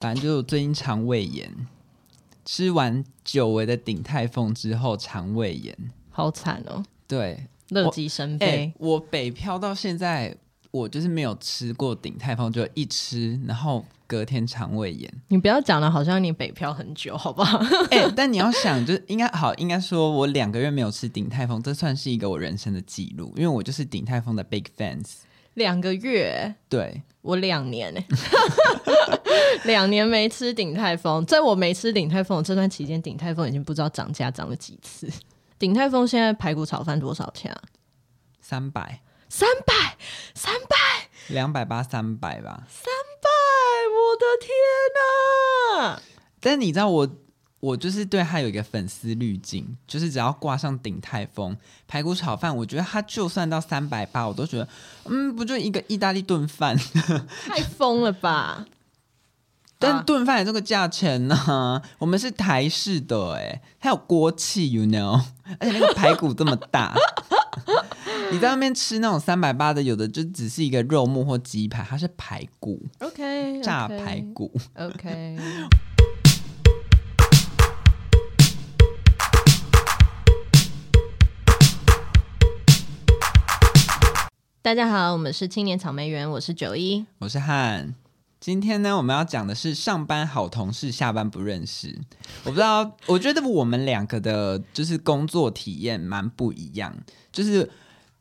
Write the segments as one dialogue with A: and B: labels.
A: 反正就最近肠胃炎，吃完久违的鼎泰丰之后肠胃炎，
B: 好惨哦。
A: 对，
B: 乐极生悲。
A: 欸，我北漂到现在，我就是没有吃过鼎泰丰，就一吃，然后隔天肠胃炎。
B: 你不要讲的好像你北漂很久，好不好？
A: 哎、欸，但你要想，就是应该好，应该说我两个月没有吃鼎泰丰，这算是一个我人生的记录，因为我就是鼎泰丰的 big fans。
B: 两个月，
A: 对，
B: 我两年呢。两年没吃鼎泰丰，在我没吃鼎泰丰这段期间，鼎泰丰已经不知道涨价涨了几次。鼎泰丰现在排骨炒饭多少钱啊？
A: 三百，
B: 三百，三百，
A: 两百八，三百吧。
B: 三百，我的天哪！
A: 但你知道我，我就是对他有一个粉丝滤镜，就是只要挂上鼎泰丰排骨炒饭，我觉得他就算到三百八，我都觉得，嗯，不就一个意大利炖饭？
B: 太疯了吧！
A: 但炖饭也这个价钱呢、啊？我们是台式的哎，它有锅气，you know，而且那个排骨这么大，你在外面吃那种三百八的，有的就只是一个肉末或鸡排，它是排骨
B: ，OK，
A: 炸排骨
B: ，OK。大家好，我们是青年草莓园，我是九一，
A: 我是汉。今天呢，我们要讲的是上班好同事，下班不认识。我不知道，我觉得我们两个的，就是工作体验蛮不一样。就是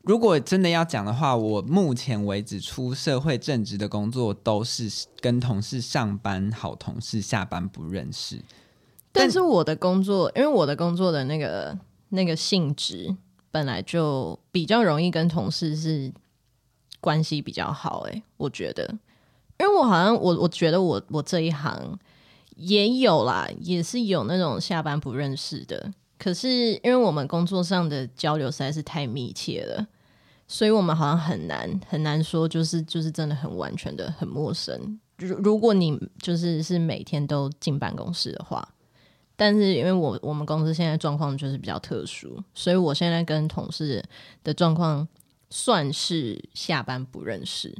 A: 如果真的要讲的话，我目前为止出社会正职的工作，都是跟同事上班好同事，下班不认识。
B: 但，但是我的工作，因为我的工作的那个那个性质，本来就比较容易跟同事是关系比较好。哎，我觉得。因为我好像我我觉得我我这一行也有啦，也是有那种下班不认识的。可是因为我们工作上的交流实在是太密切了，所以我们好像很难很难说，就是就是真的很完全的很陌生。如如果你就是是每天都进办公室的话，但是因为我我们公司现在状况就是比较特殊，所以我现在跟同事的状况算是下班不认识。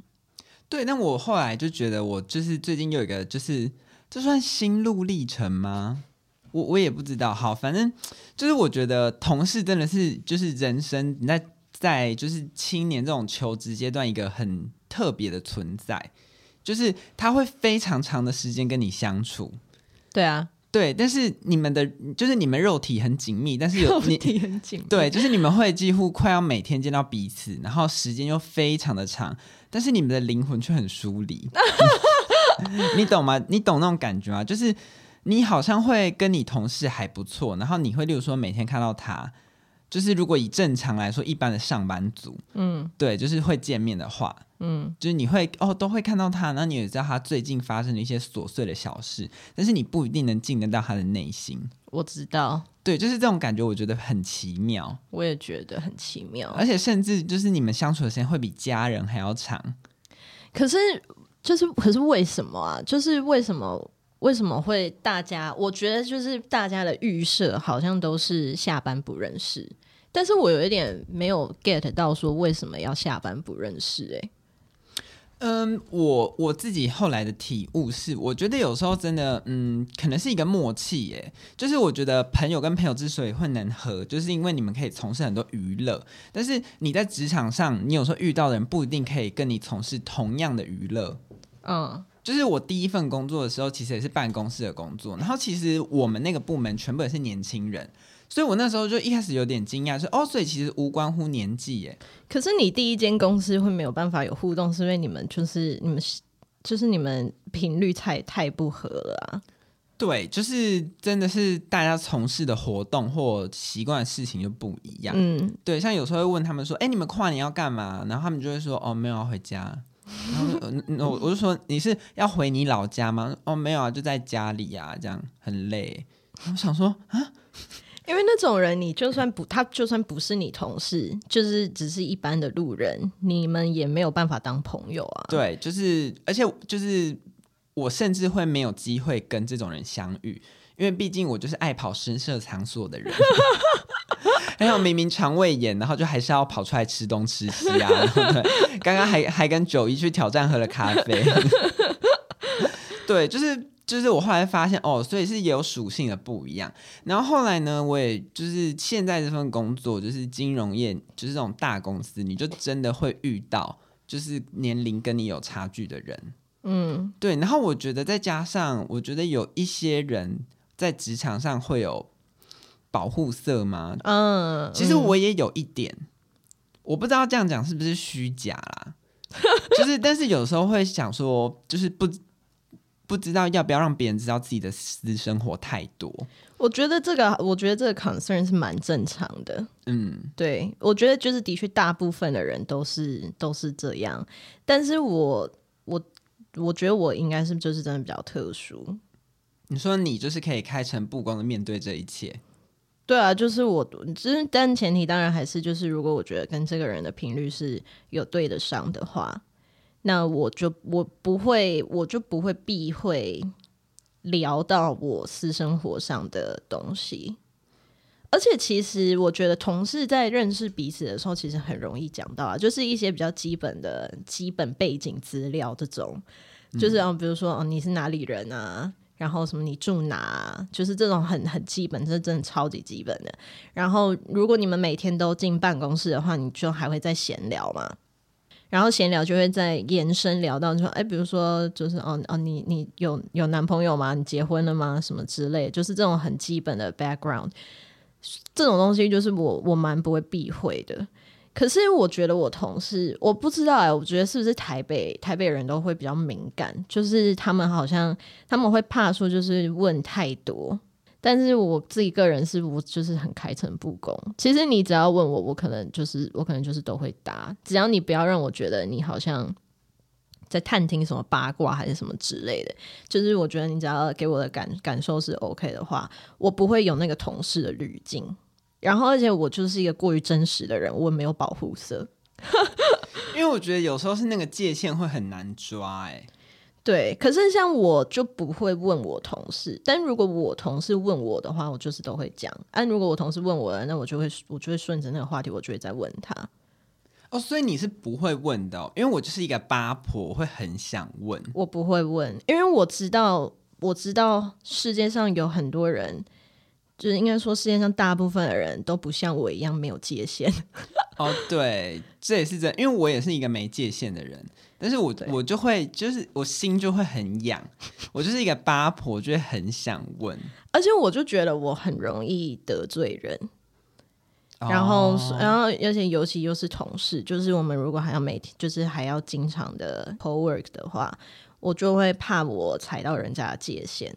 A: 对，那我后来就觉得，我就是最近有一个，就是这算心路历程吗？我我也不知道。好，反正就是我觉得同事真的是就是人生你在在就是青年这种求职阶段一个很特别的存在，就是他会非常长的时间跟你相处。
B: 对啊。
A: 对，但是你们的就是你们肉体很紧密，但是有
B: 肉体很紧密。
A: 对，就是你们会几乎快要每天见到彼此，然后时间又非常的长，但是你们的灵魂却很疏离。你懂吗？你懂那种感觉吗？就是你好像会跟你同事还不错，然后你会例如说每天看到他。就是如果以正常来说，一般的上班族，嗯，对，就是会见面的话，嗯，就是你会哦都会看到他，那你也知道他最近发生的一些琐碎的小事，但是你不一定能进得到他的内心。
B: 我知道，
A: 对，就是这种感觉，我觉得很奇妙。
B: 我也觉得很奇妙，
A: 而且甚至就是你们相处的时间会比家人还要长。
B: 可是，就是可是为什么啊？就是为什么？为什么会大家？我觉得就是大家的预设好像都是下班不认识，但是我有一点没有 get 到说为什么要下班不认识、欸？哎，
A: 嗯，我我自己后来的体悟是，我觉得有时候真的，嗯，可能是一个默契、欸，哎，就是我觉得朋友跟朋友之所以会能合，就是因为你们可以从事很多娱乐，但是你在职场上，你有时候遇到的人不一定可以跟你从事同样的娱乐，嗯。就是我第一份工作的时候，其实也是办公室的工作。然后其实我们那个部门全部也是年轻人，所以我那时候就一开始有点惊讶，说哦，所以其实无关乎年纪耶。
B: 可是你第一间公司会没有办法有互动，是因为你们就是你们就是你们频率太太不合了啊？
A: 对，就是真的是大家从事的活动或习惯的事情就不一样。嗯，对，像有时候会问他们说，哎，你们跨年要干嘛？然后他们就会说，哦，没有要回家。然后我我就说，你是要回你老家吗？哦，没有啊，就在家里啊，这样很累。我想说啊，
B: 因为那种人，你就算不他就算不是你同事，就是只是一般的路人，你们也没有办法当朋友啊。
A: 对，就是而且就是我甚至会没有机会跟这种人相遇，因为毕竟我就是爱跑深色场所的人。还有明明肠胃炎，然后就还是要跑出来吃东吃西啊！对，刚刚还还跟九一去挑战喝了咖啡。对，就是就是我后来发现哦，所以是也有属性的不一样。然后后来呢，我也就是现在这份工作就是金融业，就是这种大公司，你就真的会遇到就是年龄跟你有差距的人。嗯，对。然后我觉得再加上，我觉得有一些人在职场上会有保护色吗？嗯，其实我也有一点，我不知道这样讲是不是虚假啦。就是，但是有时候会想说，就是不不知道要不要让别人知道自己的私生活太多。
B: 我觉得这个，我觉得这个 concern 是蛮正常的。嗯，对，我觉得就是的确，大部分的人都是都是这样。但是我我我觉得我应该是就是真的比较特殊。
A: 你说你就是可以开诚布公的面对这一切。
B: 对啊，就是我，就是但前提当然还是就是，如果我觉得跟这个人的频率是有对得上的话，那我就我不会，我就不会避讳聊到我私生活上的东西。而且其实我觉得同事在认识彼此的时候，其实很容易讲到啊，就是一些比较基本的基本背景资料这种，就是啊，比如说哦，你是哪里人啊？然后什么？你住哪？就是这种很很基本，这真的超级基本的。然后如果你们每天都进办公室的话，你就还会再闲聊嘛。然后闲聊就会再延伸聊到，就说哎，比如说就是哦哦，你你有有男朋友吗？你结婚了吗？什么之类，就是这种很基本的 background。这种东西就是我我蛮不会避讳的。可是我觉得我同事，我不知道哎、欸，我觉得是不是台北台北人都会比较敏感，就是他们好像他们会怕说就是问太多，但是我自己个人是我就是很开诚布公。其实你只要问我，我可能就是我可能就是都会答，只要你不要让我觉得你好像在探听什么八卦还是什么之类的，就是我觉得你只要给我的感感受是 OK 的话，我不会有那个同事的滤镜。然后，而且我就是一个过于真实的人，我没有保护色，
A: 因为我觉得有时候是那个界限会很难抓，哎，
B: 对。可是像我就不会问我同事，但如果我同事问我的话，我就是都会讲。但如果我同事问我了，那我就会我就会顺着那个话题，我就会再问他。
A: 哦，所以你是不会问的哦，因为我就是一个八婆，我会很想问。
B: 我不会问，因为我知道，我知道世界上有很多人。就是应该说，世界上大部分的人都不像我一样没有界限。
A: 哦，对，这也是这样，因为我也是一个没界限的人，但是我我就会，就是我心就会很痒，我就是一个八婆，就会很想问，
B: 而且我就觉得我很容易得罪人，然后，哦、然后，而且尤其又是同事，就是我们如果还要每天，就是还要经常的 co-work 的话，我就会怕我踩到人家的界限。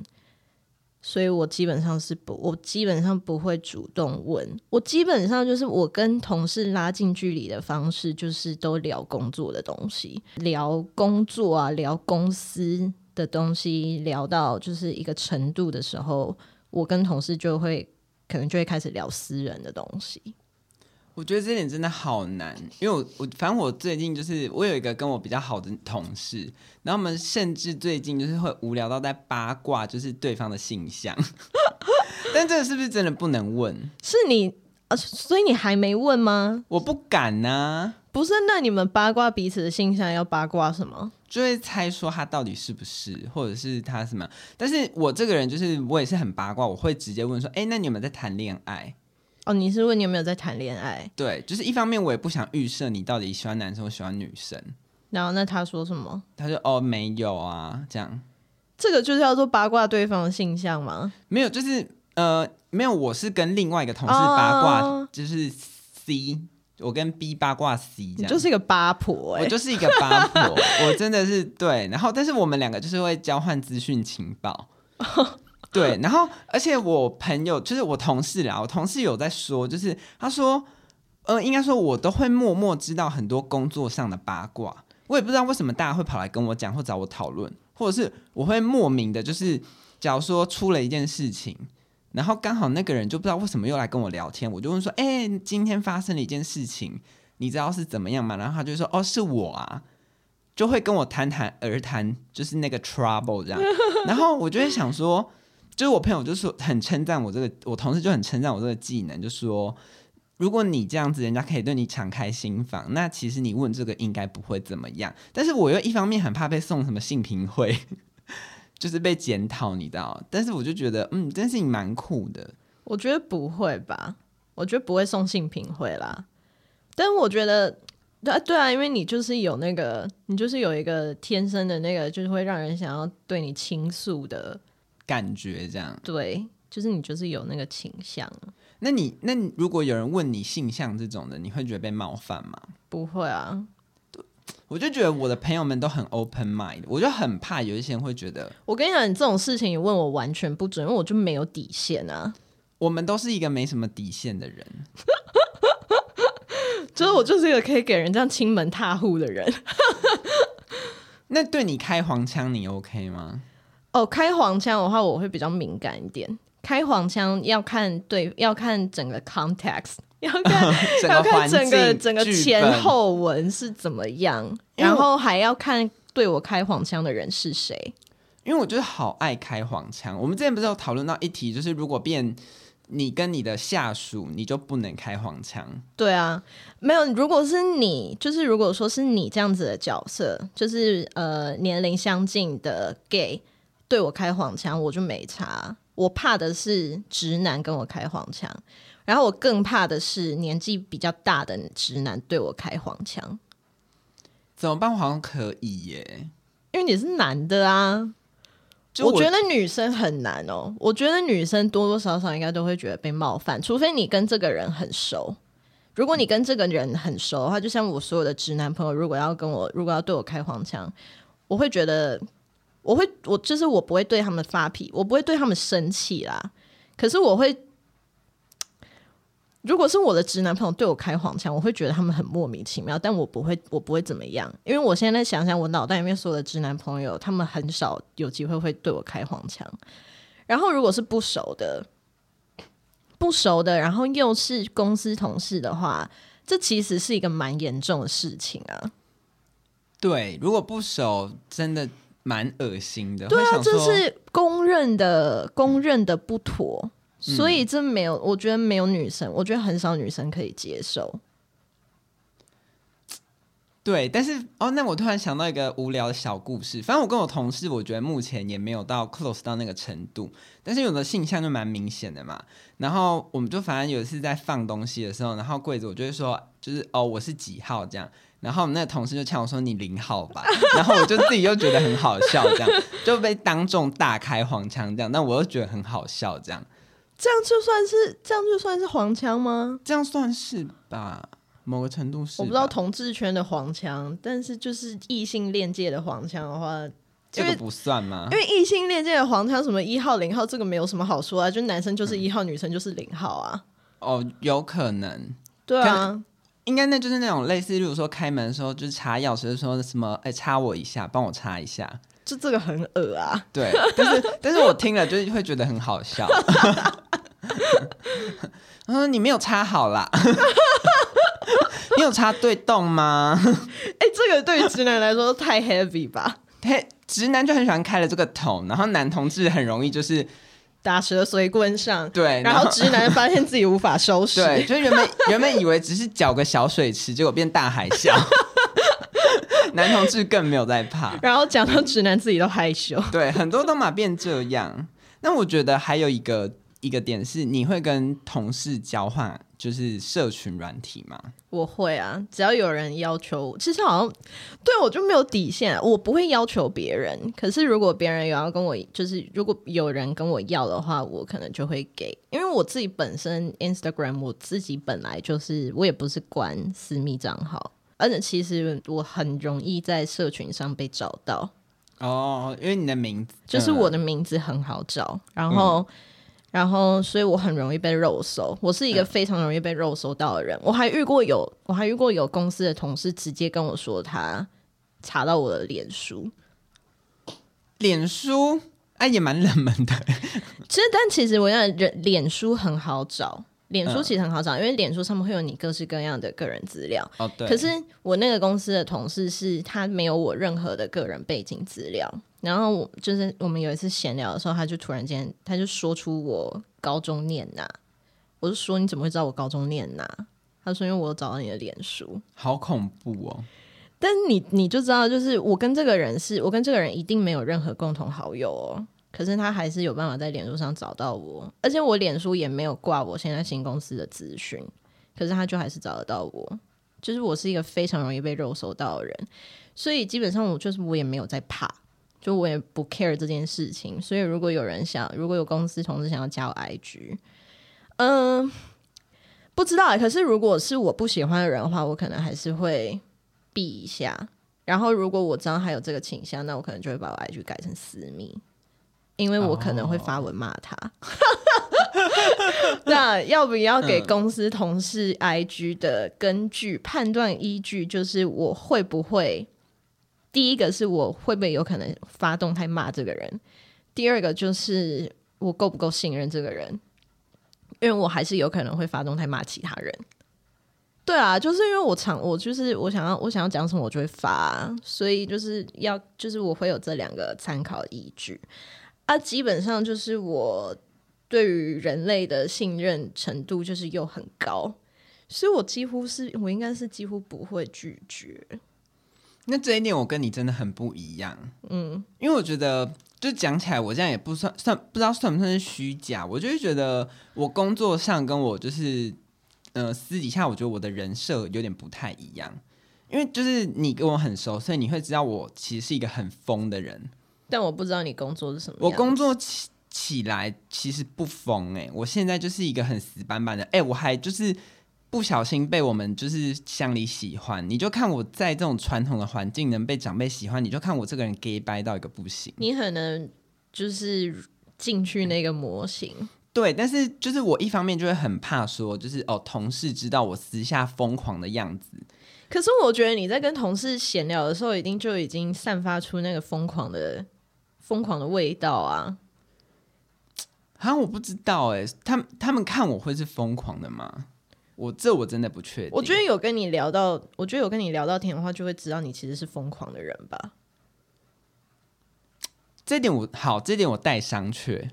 B: 所以我基本上是不，我基本上不会主动问。我基本上就是我跟同事拉近距离的方式，就是都聊工作的东西，聊工作啊，聊公司的东西，聊到就是一个程度的时候，我跟同事就会可能就会开始聊私人的东西。
A: 我觉得这点真的好难，因为我我反正我最近就是我有一个跟我比较好的同事，然后我们甚至最近就是会无聊到在八卦，就是对方的性向。但这个是不是真的不能问？
B: 是你啊，所以你还没问吗？
A: 我不敢呐、啊。
B: 不是，那你们八卦彼此的性向要八卦什么？
A: 就会猜说他到底是不是，或者是他什么？但是我这个人就是我也是很八卦，我会直接问说：哎，那你们在谈恋爱？
B: 哦，你是问你有没有在谈恋爱？
A: 对，就是一方面我也不想预设你到底喜欢男生或喜欢女生。
B: 然后那他说什么？
A: 他说哦没有啊，这样。
B: 这个就是要做八卦对方的性向吗？
A: 没有，就是呃没有，我是跟另外一个同事八卦，哦、就是 C，我跟 B 八卦 C，这样。
B: 就是一个八婆、欸，
A: 我就是一个八婆，我真的是对。然后，但是我们两个就是会交换资讯情报。对，然后而且我朋友就是我同事啦，我同事有在说，就是他说，呃，应该说我都会默默知道很多工作上的八卦，我也不知道为什么大家会跑来跟我讲或找我讨论，或者是我会莫名的，就是假如说出了一件事情，然后刚好那个人就不知道为什么又来跟我聊天，我就问说，哎，今天发生了一件事情，你知道是怎么样吗？然后他就说，哦，是我啊，就会跟我谈谈而谈，就是那个 trouble 这样，然后我就会想说。就是我朋友就说很称赞我这个，我同事就很称赞我这个技能，就说如果你这样子，人家可以对你敞开心房，那其实你问这个应该不会怎么样。但是我又一方面很怕被送什么性评会，就是被检讨，你知道？但是我就觉得，嗯，这件事情蛮酷的。
B: 我觉得不会吧？我觉得不会送性评会啦。但我觉得，对啊，对啊，因为你就是有那个，你就是有一个天生的那个，就是会让人想要对你倾诉的
A: 感觉，这样。
B: 对，就是你就是有那个倾向。
A: 那你那你如果有人问你性向这种的，你会觉得被冒犯吗？
B: 不会啊，
A: 我就觉得我的朋友们都很 open mind，我就很怕有一些人会觉得，
B: 我跟你讲，你这种事情你问我完全不准，因为我就没有底线啊。
A: 我们都是一个没什么底线的人，
B: 就是我就是一个可以给人这样亲门踏户的人。
A: 那对你开黄腔，你 OK 吗？
B: 哦，开黄腔的话，我会比较敏感一点。开黄腔要看对，要看整个 context，要看 要看整个整个前后文是怎么样，然后还要看对我开黄腔的人是谁。
A: 因为我就是好爱开黄腔。我们之前不是有讨论到一题，就是如果变你跟你的下属，你就不能开黄腔。
B: 对啊，没有。如果是你，就是如果说是你这样子的角色，就是呃年龄相近的 gay 对我开黄腔，我就没差。我怕的是直男跟我开黄腔，然后我更怕的是年纪比较大的直男对我开黄腔。
A: 怎么办？好像可以耶，
B: 因为你是男的啊。我，我觉得女生很难哦。我觉得女生多多少少应该都会觉得被冒犯，除非你跟这个人很熟。如果你跟这个人很熟的话，就像我所有的直男朋友，如果要跟我，如果要对我开黄腔，我会觉得。我会，我就是我不会对他们发脾，我不会对他们生气啦。可是我会，如果是我的直男朋友对我开黄腔，我会觉得他们很莫名其妙。但我不会，我不会怎么样，因为我现在想想，我脑袋里面所有的直男朋友，他们很少有机会会对我开黄腔。然后如果是不熟的，不熟的，然后又是公司同事的话，这其实是一个蛮严重的事情啊。
A: 对，如果不熟，真的。蛮恶心的，
B: 对啊，这是公认的，公认的不妥，嗯，所以这没有，我觉得没有女生，我觉得很少女生可以接受。
A: 对，但是哦，那我突然想到一个无聊的小故事，反正我跟我同事，我觉得目前也没有到 close 到那个程度，但是有的性向就蛮明显的嘛。然后我们就反正有一次在放东西的时候，然后柜子我就会说，就是哦，我是几号这样。然后我们那个同事就呛我说：“你零号吧。”然后我就自己又觉得很好笑，这样 就被当众大开黄腔，这样，但我又觉得很好笑，这样，
B: 这样就算是这样就算是黄腔吗？
A: 这样算是吧，某个程度是。
B: 我不知道同志圈的黄腔，但是就是异性恋界的黄腔的话，
A: 这个不算吗？
B: 因为异性恋界的黄腔，什么一号、零号，这个没有什么好说啊，就男生就是一号，嗯，女生就是零号啊。
A: 哦，有可能。
B: 对啊。
A: 应该那就是那种类似，例如说开门的时候，就是插钥匙的时候，什么哎，插我一下，帮我插一下，
B: 就这个很恶啊。
A: 对，但是但是我听了就是会觉得很好笑。嗯，你没有插好啦，你有插对洞吗？
B: 哎，这个对于直男来说太 heavy 吧？
A: 嘿，直男就很喜欢开了这个头，然后男同志很容易就是。
B: 打蛇随棍上，
A: 对，
B: 然后直男发现自己无法收拾，
A: 对，就原本原本以为只是搅个小水池，结果变大海啸。男同志更没有在怕，
B: 然后讲到直男自己都害羞，
A: 对，很多都嘛变这样。那我觉得还有一个一个点是，你会跟同事交换。就是社群软体吗？
B: 我会啊，只要有人要求，其实好像对我就没有底线，我不会要求别人。可是如果别人有要跟我，就是如果有人跟我要的话，我可能就会给。因为我自己本身 Instagram，我自己本来就是我也不是关私密账号，而且其实我很容易在社群上被找到。
A: 哦，因为你的名字
B: 就是我的名字很好找，然后。嗯然后，所以我很容易被肉搜。我是一个非常容易被肉搜到的人。嗯、我还遇过有，我还遇过有公司的同事直接跟我说，他查到我的脸书。
A: 脸书，哎、啊，也蛮冷门的。
B: 其实，但其实我想，人脸书很好找。脸书其实很好找，嗯、因为脸书上面会有你各式各样的个人资料。
A: 哦，对。
B: 可是我那个公司的同事是他没有我任何的个人背景资料。然后我就是我们有一次闲聊的时候，他就突然间他就说出我高中念哪，我就说你怎么会知道我高中念哪？他说因为我找到你的脸书，
A: 好恐怖哦。
B: 但你你就知道，就是我跟这个人是我跟这个人一定没有任何共同好友哦，可是他还是有办法在脸书上找到我，而且我脸书也没有挂我现在新公司的资讯，可是他就还是找得到我，就是我是一个非常容易被肉搜到的人，所以基本上我就是我也没有在怕，就我也不 care 这件事情，所以如果有人想，如果有公司同事想要加我 IG，嗯、呃，不知道，可是如果是我不喜欢的人的话，我可能还是会。避一下，然后如果我知道他有这个倾向，那我可能就会把我 IG 改成私密，因为我可能会发文骂他。那要不要给公司同事 IG 的根据判断依据，就是我会不会？第一个是我会不会有可能发动态骂这个人？第二个就是我够不够信任这个人？因为我还是有可能会发动态骂其他人。对啊，就是因为我常我就是我想要我想要讲什么我就会发，所以就是要就是我会有这两个参考依据啊，基本上就是我对于人类的信任程度就是又很高，所以我几乎是我应该是几乎不会拒绝。
A: 那这一点我跟你真的很不一样，嗯，因为我觉得就讲起来我这样也不算算不知道算不算是虚假，我就会觉得我工作上跟我就是。呃，私底下我觉得我的人设有点不太一样，因为就是你跟我很熟，所以你会知道我其实是一个很疯的人。
B: 但我不知道你工作是什么。
A: 我工作起起来其实不疯哎，我现在就是一个很死板板的哎，我还就是不小心被我们就是乡里喜欢，你就看我在这种传统的环境能被长辈喜欢，你就看我这个人 gay 掰到一个不行。
B: 你可能就是进去那个模型。
A: 对，但是就是我一方面就会很怕说，就是哦，同事知道我私下疯狂的样子。
B: 可是我觉得你在跟同事闲聊的时候，一定就已经散发出那个疯狂的疯狂的味道啊！
A: 好像我不知道哎，他们他们看我会是疯狂的吗？我这我真的不确定。
B: 我觉得有跟你聊到，我觉得有跟你聊到天的话，就会知道你其实是疯狂的人吧。
A: 这点我好，这点我带商榷。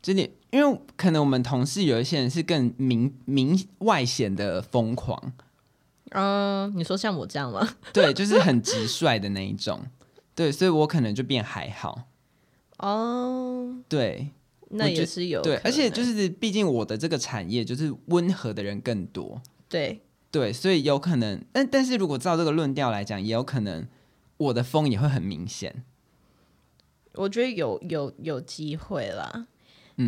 A: 这点。因为可能我们同事有一些人是更明明外显的疯狂，
B: 嗯，你说像我这样吗？
A: 对，就是很直率的那一种，对，所以我可能就变还好。哦，对，
B: 那也是有
A: 对，而且就是毕竟我的这个产业就是温和的人更多，
B: 对
A: 对，所以有可能，但但是如果照这个论调来讲，也有可能我的风也会很明显。
B: 我觉得有有有机会啦。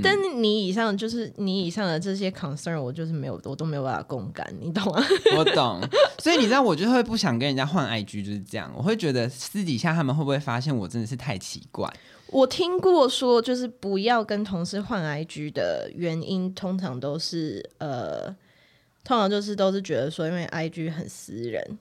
B: 但你以上就是你以上的这些 concern，我就是没有，我都没有办法共感，你懂吗？
A: 我懂，所以你知道，我就会不想跟人家换 IG，就是这样。我会觉得私底下他们会不会发现我真的是太奇怪？
B: 我听过说，就是不要跟同事换 IG 的原因，通常都是呃，通常就是都是觉得说，因为 IG 很私人。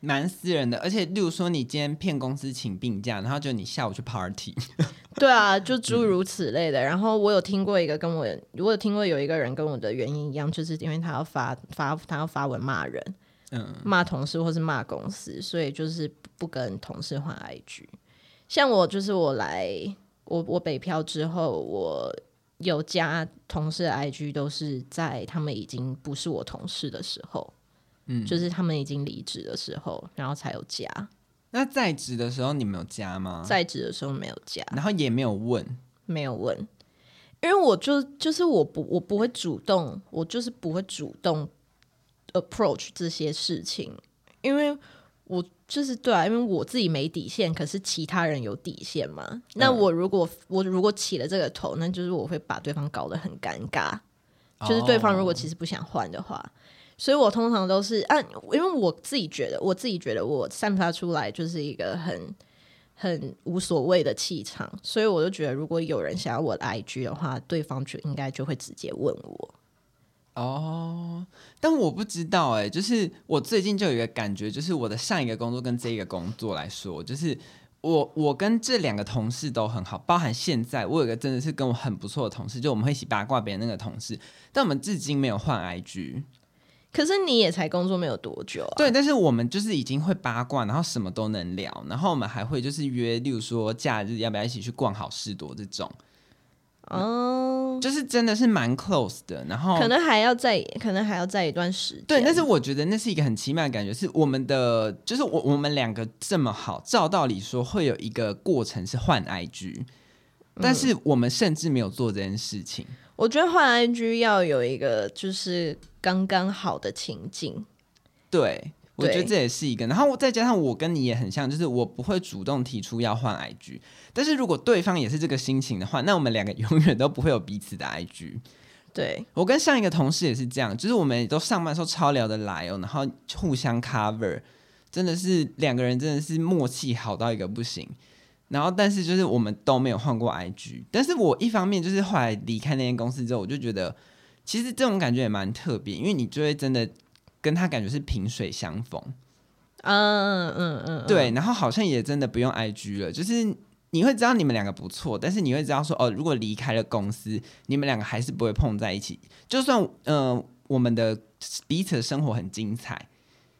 A: 蛮私人的，而且例如说你今天骗公司请病假，然后就你下午去 party，
B: 对啊，就诸如此类的。嗯、然后我有听过一个跟我，我有听过有一个人跟我的原因一样，就是因为他要发发他要发文骂人，嗯，骂同事或是骂公司，所以就是不跟同事换 IG。像我就是我来我我北漂之后，我有加同事的 IG，都是在他们已经不是我同事的时候。嗯，就是他们已经离职的时候，然后才有加。
A: 那在职的时候你没有加吗？
B: 在职的时候没有加，
A: 然后也没有问，
B: 没有问，因为我就就是我不我不会主动，我就是不会主动 approach 这些事情，因为我就是对啊，因为我自己没底线，可是其他人有底线嘛。那我如果、嗯、我如果起了这个头，那就是我会把对方搞得很尴尬。就是对方如果其实不想换的话。哦所以我通常都是啊，因为我自己觉得，我自己觉得我散发出来就是一个很很无所谓的气场，所以我就觉得，如果有人想要我的 IG 的话，对方就应该就会直接问我。
A: 哦，但我不知道哎、欸，就是我最近就有一个感觉，就是我的上一个工作跟这一个工作来说，就是我我跟这两个同事都很好，包含现在我有一个真的是跟我很不错的同事，就我们会一起八卦别人那个同事，但我们至今没有换 IG。
B: 可是你也才工作没有多久啊？
A: 对，但是我们就是已经会八卦，然后什么都能聊，然后我们还会就是约，例如说假日要不要一起去逛好事多这种。
B: 哦，
A: 就是真的是蛮 close 的。然后
B: 可能还要再，可能还要再一段时间。
A: 对，但是我觉得那是一个很奇妙的感觉，是我们的，就是我我们两个这么好，照道理说会有一个过程是换 IG，但是我们甚至没有做这件事情。嗯、
B: 我觉得换 IG 要有一个就是刚刚好的情境，
A: 对。我觉得这也是一个，然后再加上我跟你也很像，就是我不会主动提出要换 IG，但是如果对方也是这个心情的话，那我们两个永远都不会有彼此的 IG。
B: 对，
A: 我跟上一个同事也是这样，就是我们都上班的时候超聊得来哦，然后互相 cover，真的是两个人真的是默契好到一个不行。然后但是就是我们都没有换过 IG，但是我一方面就是后来离开那间公司之后，我就觉得其实这种感觉也蛮特别，因为你就会真的。跟他感觉是萍水相逢，
B: 嗯嗯嗯，
A: 对，然后好像也真的不用 IG 了，就是你会知道你们两个不错，但是你会知道说哦，如果离开了公司，你们两个还是不会碰在一起，就算嗯、呃，我们的彼此的生活很精彩，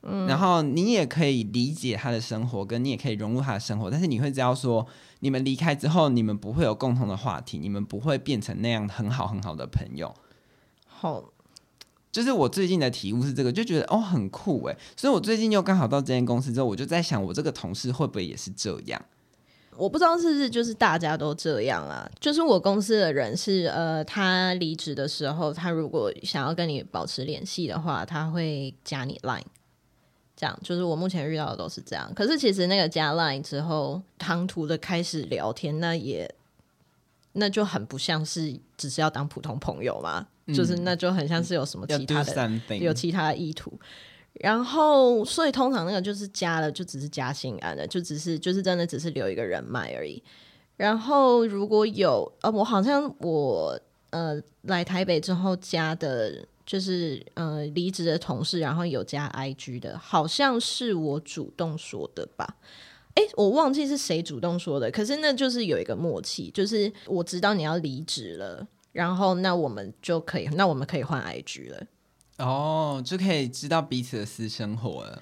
A: 嗯，然后你也可以理解他的生活，跟你也可以融入他的生活，但是你会知道说，你们离开之后，你们不会有共同的话题，你们不会变成那样很好很好的朋友，
B: 好。
A: 就是我最近的体悟是这个，就觉得哦很酷哎，所以我最近又刚好到这间公司之后，我就在想，我这个同事会不会也是这样？
B: 我不知道是不是就是大家都这样啊。就是我公司的人是呃，他离职的时候，他如果想要跟你保持联系的话，他会加你 Line，这样。就是我目前遇到的都是这样。可是其实那个加 Line 之后，唐突的开始聊天，那也那就很不像是只是要当普通朋友嘛。就是那就很像是有什么其他的有其他的意图，然后所以通常那个就是加了就只是加心安的，就只是就是真的只是留一个人脉而已。然后如果有呃，我好像我呃来台北之后加的，就是呃离职的同事，然后有加 IG 的，好像是我主动说的吧？诶，我忘记是谁主动说的，可是那就是有一个默契，就是我知道你要离职了。然后，那我们就可以，那我们可以换 IG 了。
A: 哦，就可以知道彼此的私生活了。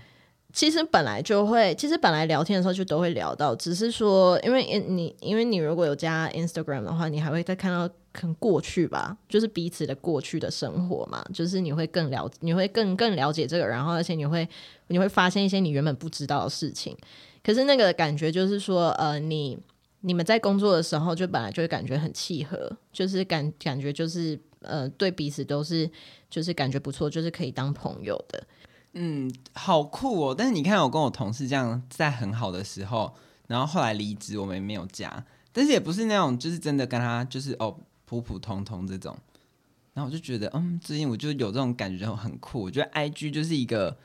B: 其实本来就会，其实本来聊天的时候就都会聊到，只是说，因为你，因为你如果有加 Instagram 的话，你还会再看到很过去吧，就是彼此的过去的生活嘛，就是你会更了，你会更更了解这个，然后而且你会你会发现一些你原本不知道的事情。可是那个感觉就是说，呃，你。你们在工作的时候，就本来就会感觉很契合，就是感感觉就是呃，对彼此都是就是感觉不错，就是可以当朋友的。
A: 嗯，好酷哦！但是你看，我跟我同事这样在很好的时候，然后后来离职，我们也没有加，但是也不是那种就是真的跟他就是哦普普通通这种。然后我就觉得，嗯，最近我就有这种感觉，就很酷。我觉得 IG 就是一个。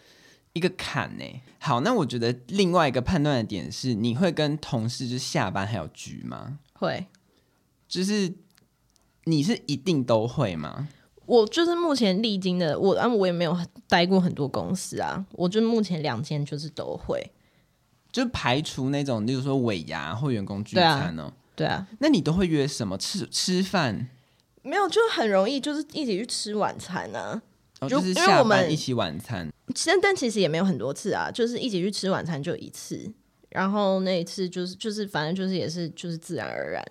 A: 一个坎呢、欸。好，那我觉得另外一个判断的点是，你会跟同事就下班还有局吗？
B: 会，
A: 就是你是一定都会吗？
B: 我就是目前历经的，我啊，我也没有待过很多公司啊，我就目前两间就是都会，
A: 就排除那种，例如说尾牙或员工聚餐哦、喔？
B: 对啊，
A: 那你都会约什么吃吃饭？
B: 没有，就很容易就是一起去吃晚餐啊。
A: 哦、就是下班一起晚餐，
B: 但但其实也没有很多次啊，就是一起去吃晚餐就一次，然后那一次就是就是反正就是也是就是自然而然，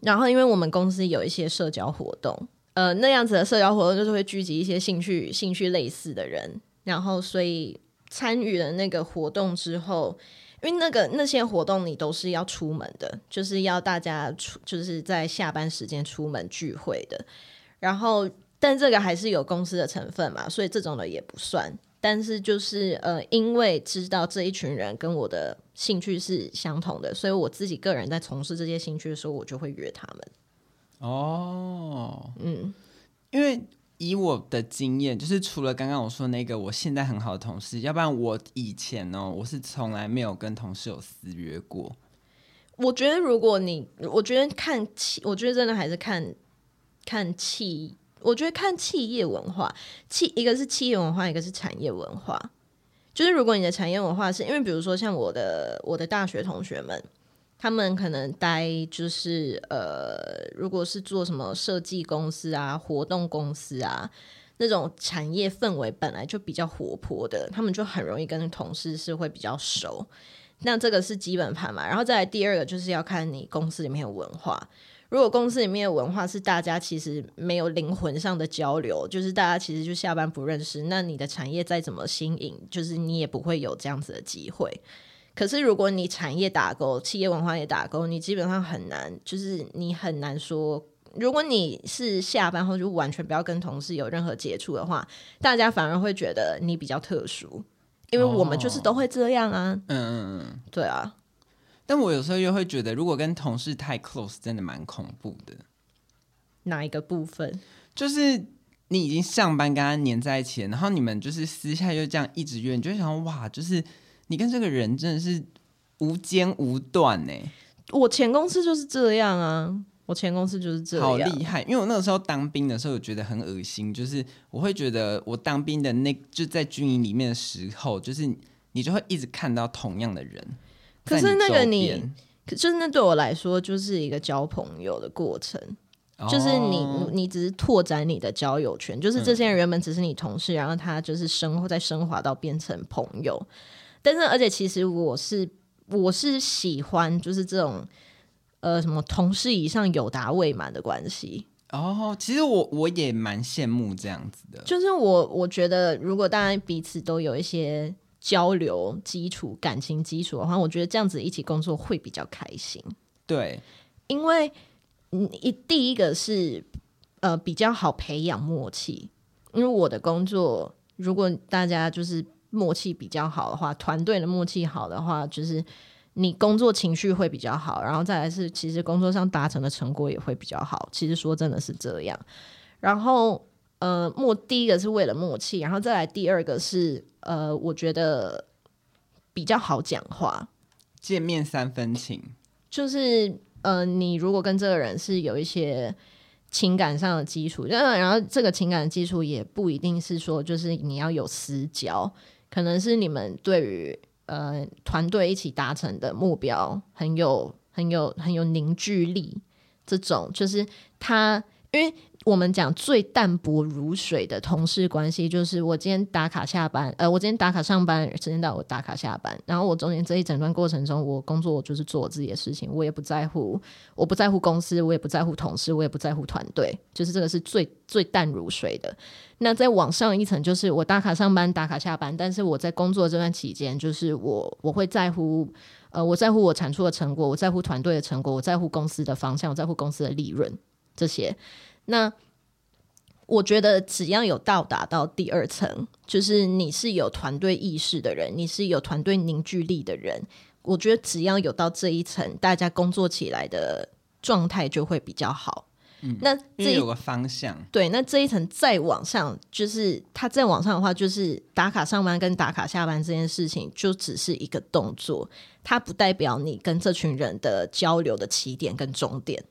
B: 然后因为我们公司有一些社交活动，呃那样子的社交活动就是会聚集一些兴趣兴趣类似的人，然后所以参与了那个活动之后，因为那个那些活动你都是要出门的，就是要大家出就是在下班时间出门聚会的，然后。但这个还是有公司的成分嘛，所以这种的也不算。但是就是呃，因为知道这一群人跟我的兴趣是相同的，所以我自己个人在从事这些兴趣的时候，我就会约他们。
A: 哦，
B: 嗯，
A: 因为以我的经验，就是除了刚刚我说那个我现在很好的同事，要不然我以前呢，我是从来没有跟同事有私约过。
B: 我觉得如果你，我觉得看气，我觉得真的还是看看气。我觉得看企业文化，企一个是企业文化，一个是产业文化。就是如果你的产业文化是因为，比如说像我的我的大学同学们，他们可能待就是呃，如果是做什么设计公司啊、活动公司啊那种产业氛围本来就比较活泼的，他们就很容易跟同事是会比较熟。那这个是基本盘嘛，然后再来第二个就是要看你公司里面的文化。如果公司里面的文化是大家其实没有灵魂上的交流，就是大家其实就下班不认识，那你的产业再怎么新颖，就是你也不会有这样子的机会。可是如果你产业打勾，企业文化也打勾，你基本上很难，就是你很难说，如果你是下班后就完全不要跟同事有任何接触的话，大家反而会觉得你比较特殊，因为我们就是都会这样啊。嗯嗯嗯，对啊。
A: 但我有时候又会觉得，如果跟同事太 close，真的蛮恐怖的。
B: 哪一个部分？
A: 就是你已经上班跟他黏在一起了，然后你们就是私下又这样一直约，你就想哇，就是你跟这个人真的是无间无断呢。
B: 我前公司就是这样啊，我前公司就是这样，
A: 好厉害。因为我那个时候当兵的时候，我觉得很恶心，就是我会觉得我当兵的那就在军营里面的时候，就是你就会一直看到同样的人。
B: 可是那个你，就是那对我来说就是一个交朋友的过程，哦、就是你你只是拓展你的交友圈，就是这些人原本只是你同事，嗯、然后他就是生活在升华到变成朋友。但是而且其实我是我是喜欢就是这种呃什么同事以上有达未满的关系。
A: 哦，其实我我也蛮羡慕这样子的，
B: 就是我我觉得如果大家彼此都有一些。交流基础、感情基础的话，我觉得这样子一起工作会比较开心。
A: 对，
B: 因为一第一个是呃比较好培养默契，因为我的工作如果大家就是默契比较好的话，团队的默契好的话，就是你工作情绪会比较好，然后再来是其实工作上达成的成果也会比较好。其实说真的是这样，然后。呃，默第一个是为了默契，然后再来第二个是呃，我觉得比较好讲话，
A: 见面三分情，
B: 就是呃，你如果跟这个人是有一些情感上的基础，然后这个情感的基础也不一定是说就是你要有私交，可能是你们对于呃团队一起达成的目标很有很有很有凝聚力，这种就是他因为。我们讲最淡薄如水的同事关系，就是我今天打卡下班，呃，我今天打卡上班，时间到我打卡下班，然后我中间这一整段过程中，我工作我就是做我自己的事情，我也不在乎，我不在乎公司，我也不在乎同事，我也不在乎团队，就是这个是最最淡如水的。那再往上一层，就是我打卡上班，打卡下班，但是我在工作这段期间，就是我我会在乎，呃，我在乎我产出的成果，我在乎团队的成果，我在乎公司的方向，我在乎公司的利润这些。那我觉得只要有到达到第二层，就是你是有团队意识的人，你是有团队凝聚力的人。我觉得只要有到这一层，大家工作起来的状态就会比较好。
A: 嗯，那这有个方向。
B: 对，那这一层再往上，就是他再往上的话，就是打卡上班跟打卡下班这件事情，就只是一个动作，它不代表你跟这群人的交流的起点跟终点。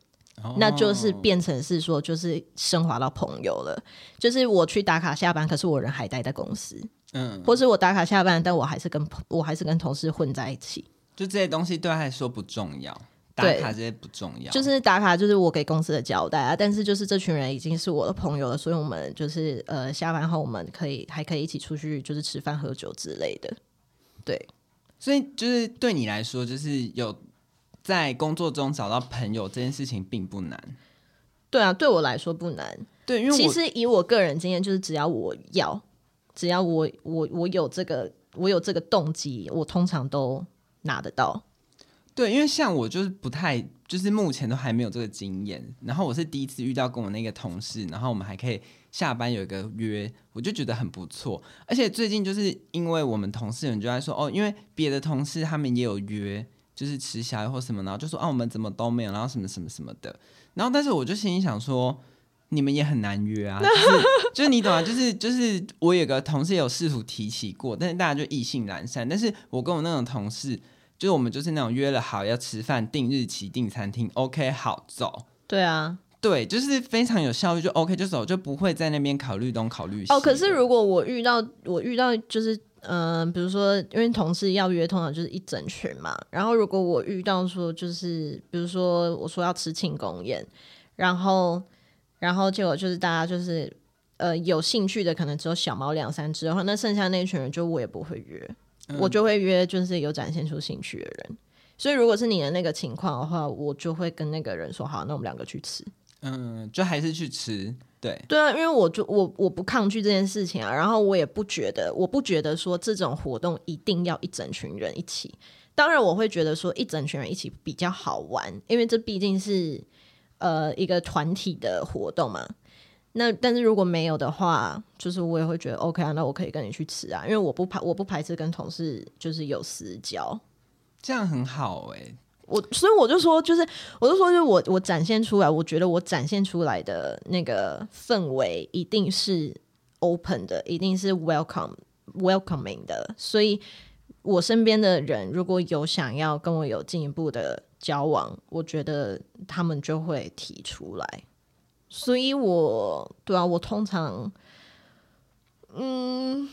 B: 那就是变成是说，就是升华到朋友了。就是我去打卡下班，可是我人还待在公司，嗯，或是我打卡下班，但我还是跟我还是跟同事混在一起。
A: 就这些东西对他来说不重要，打卡这些不重要。
B: 就是打卡就是我给公司的交代啊，但是就是这群人已经是我的朋友了，所以我们就是呃下班后我们可以还可以一起出去就是吃饭喝酒之类的。对，
A: 所以就是对你来说就是有。在工作中找到朋友这件事情并不难，
B: 对啊，对我来说不难。
A: 对，因为
B: 其实以我个人经验，就是只要我要，只要我我我有这个我有这个动机，我通常都拿得到。
A: 对，因为像我就是不太，就是目前都还没有这个经验。然后我是第一次遇到跟我那个同事，然后我们还可以下班有一个约，我就觉得很不错。而且最近就是因为我们同事人就在说，哦，因为别的同事他们也有约。就是吃宵夜或什么，然后就说啊，我们怎么都没有，然后什么什么什么的，然后但是我就心里想说，你们也很难约啊，就是就是你懂啊，就是就是我有个同事有试图提起过，但是大家就意兴阑珊。但是我跟我那种同事，就是我们就是那种约了好要吃饭，定日期，定餐厅，OK，好走。
B: 对啊，
A: 对，就是非常有效率，就 OK 就走，就不会在那边考虑东考虑西。
B: 哦，可是如果我遇到我遇到就是。嗯、呃，比如说，因为同事要约，通常就是一整群嘛。然后，如果我遇到说，就是比如说，我说要吃庆功宴，然后，然后结果就是大家就是呃有兴趣的，可能只有小猫两三只的话，那剩下那群人就我也不会约，嗯、我就会约就是有展现出兴趣的人。所以如果是你的那个情况的话，我就会跟那个人说好，那我们两个去吃。
A: 嗯，就还是去吃。对
B: 对啊，因为我就我我不抗拒这件事情啊，然后我也不觉得，我不觉得说这种活动一定要一整群人一起。当然，我会觉得说一整群人一起比较好玩，因为这毕竟是呃一个团体的活动嘛。那但是如果没有的话，就是我也会觉得 OK 啊，那我可以跟你去吃啊，因为我不排我不排斥跟同事就是有私交，
A: 这样很好哎、欸。
B: 我所以我就说，就是我就说，就我我展现出来，我觉得我展现出来的那个氛围一定是 open 的，一定是 welcome welcoming 的。所以，我身边的人如果有想要跟我有进一步的交往，我觉得他们就会提出来。所以我对啊，我通常，嗯，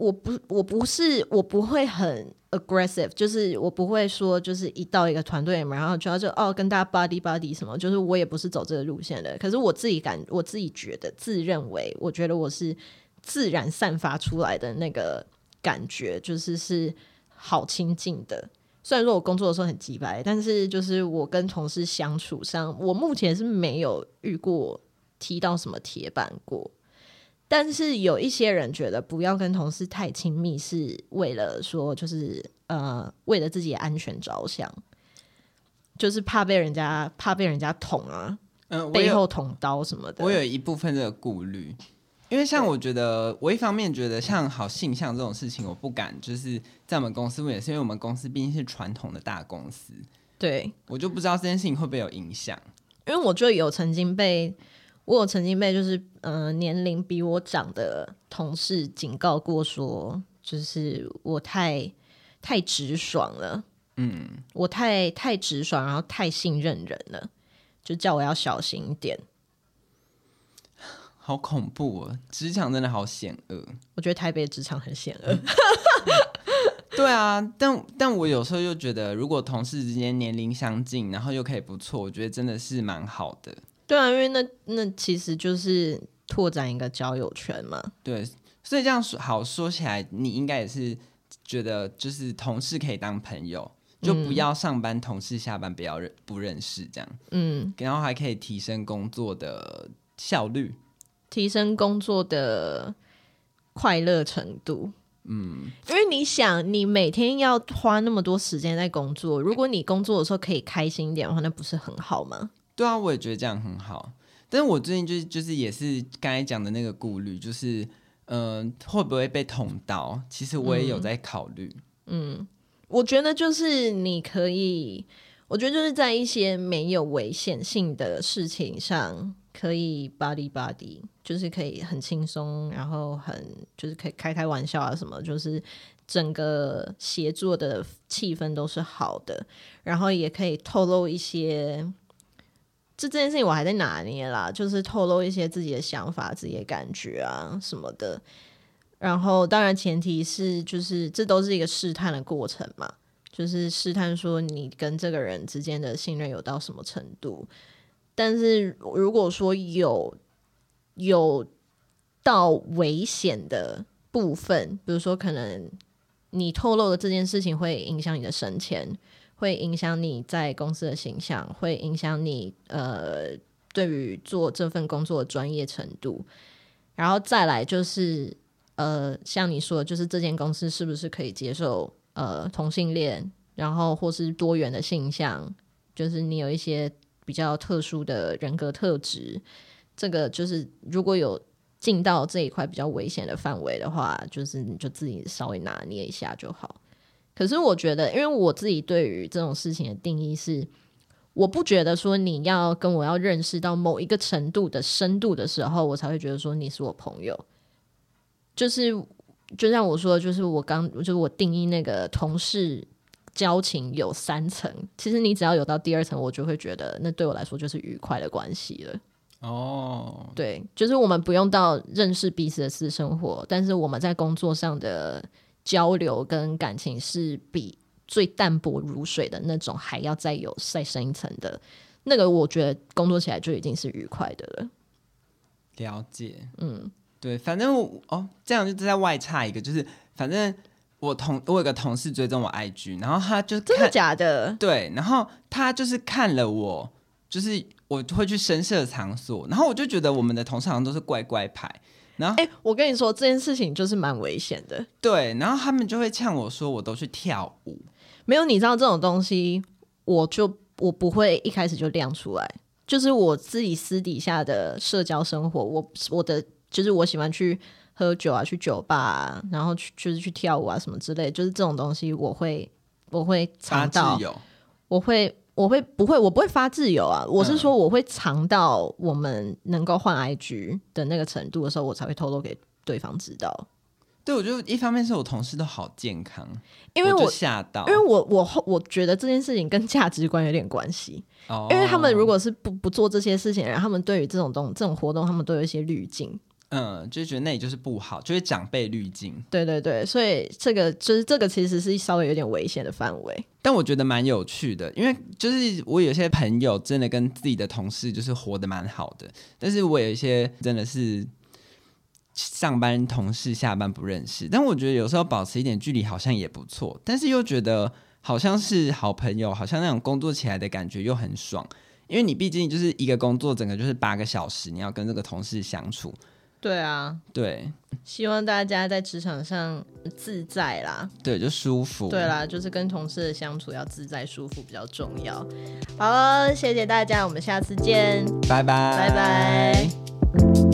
B: 我不我不是我不会很。aggressive 就是我不会说，就是一到一个团队里面，然后主要就哦跟大家 buddy buddy 什么，就是我也不是走这个路线的。可是我自己感，我自己觉得，自认为，我觉得我是自然散发出来的那个感觉，就是是好亲近的。虽然说我工作的时候很机掰，但是就是我跟同事相处上，我目前是没有遇过踢到什么铁板过。但是有一些人觉得不要跟同事太亲密，是为了说就是呃，为了自己安全着想，就是怕被人家怕被人家捅啊，嗯、呃，背后捅刀什么的。
A: 我有一部分这个顾虑，因为像我觉得，我一方面觉得像好性向这种事情，我不敢就是在我们公司，也是因为我们公司毕竟是传统的大公司，
B: 对，
A: 我就不知道这件事情会不会有影响，
B: 因为我就有曾经被。我有曾经被就是嗯、呃、年龄比我长的同事警告过说，就是我太太直爽了，嗯，我太太直爽，然后太信任人了，就叫我要小心一点。
A: 好恐怖哦！职场真的好险恶。
B: 我觉得台北职场很险恶。
A: 对啊，但但我有时候又觉得，如果同事之间年龄相近，然后又可以不错，我觉得真的是蛮好的。
B: 对啊，因为那那其实就是拓展一个交友圈嘛。
A: 对，所以这样说好说起来，你应该也是觉得，就是同事可以当朋友，就不要上班同事下班不要认不认识这样。嗯，然后还可以提升工作的效率，
B: 提升工作的快乐程度。嗯，因为你想，你每天要花那么多时间在工作，如果你工作的时候可以开心一点的话，那不是很好吗？
A: 对啊，我也觉得这样很好。但是我最近就是就是也是刚才讲的那个顾虑，就是嗯、呃，会不会被捅刀？其实我也有在考虑。
B: 嗯，嗯，我觉得就是你可以，我觉得就是在一些没有危险性的事情上，可以 buddy buddy，就是可以很轻松，然后很就是可以开开玩笑啊什么，就是整个协作的气氛都是好的，然后也可以透露一些。这这件事情我还在拿捏啦，就是透露一些自己的想法、自己的感觉啊什么的。然后当然前提是，就是这都是一个试探的过程嘛，就是试探说你跟这个人之间的信任有到什么程度。但是如果说有有到危险的部分，比如说可能你透露的这件事情会影响你的升迁。会影响你在公司的形象，会影响你呃对于做这份工作的专业程度，然后再来就是呃像你说，就是这间公司是不是可以接受呃同性恋，然后或是多元的性向，就是你有一些比较特殊的人格特质，这个就是如果有进到这一块比较危险的范围的话，就是你就自己稍微拿捏一下就好。可是我觉得，因为我自己对于这种事情的定义是，我不觉得说你要跟我要认识到某一个程度的深度的时候，我才会觉得说你是我朋友。就是就像我说，就是我刚就是我定义那个同事交情有三层，其实你只要有到第二层，我就会觉得那对我来说就是愉快的关系了。哦，对，就是我们不用到认识彼此的私生活，但是我们在工作上的。交流跟感情是比最淡薄如水的那种还要再有再深一层的，那个我觉得工作起来就已经是愉快的了。
A: 了解，嗯，对，反正哦，这样就再外差一个，就是反正我同我有个同事追踪我 IG，然后他就
B: 真的假的？
A: 对，然后他就是看了我，就是我会去深色场所，然后我就觉得我们的同事好像都是乖乖牌。然后，
B: 哎、欸，我跟你说这件事情就是蛮危险的。
A: 对，然后他们就会呛我说，我都去跳舞。
B: 没有，你知道这种东西，我就我不会一开始就亮出来。就是我自己私底下的社交生活，我我的就是我喜欢去喝酒啊，去酒吧啊，然后去就是去跳舞啊什么之类，就是这种东西我会我会查到，我会。我会不会？我不会发自由啊！我是说，我会藏到我们能够换 IG 的那个程度的时候，我才会偷偷给对方知道。
A: 对，我觉得一方面是我同事都好健康，
B: 因为我
A: 吓到，
B: 因为我我我觉得这件事情跟价值观有点关系。
A: 哦，
B: 因为他们如果是不不做这些事情，然后他们对于这种东这种活动，他们都有一些滤镜。
A: 嗯，就觉得那里就是不好，就是长辈滤镜。
B: 对对对，所以这个就是这个其实是稍微有点危险的范围。
A: 但我觉得蛮有趣的，因为就是我有些朋友真的跟自己的同事就是活得蛮好的，但是我有一些真的是上班同事下班不认识，但我觉得有时候保持一点距离好像也不错，但是又觉得好像是好朋友，好像那种工作起来的感觉又很爽，因为你毕竟就是一个工作整个就是八个小时，你要跟这个同事相处。
B: 对啊，
A: 对，希
B: 望大家在职场上自在啦，
A: 对，就舒服。
B: 对啦，就是跟同事的相处要自在舒服比较重要。好了，谢谢大家，我们下次见，
A: 拜拜，
B: 拜拜。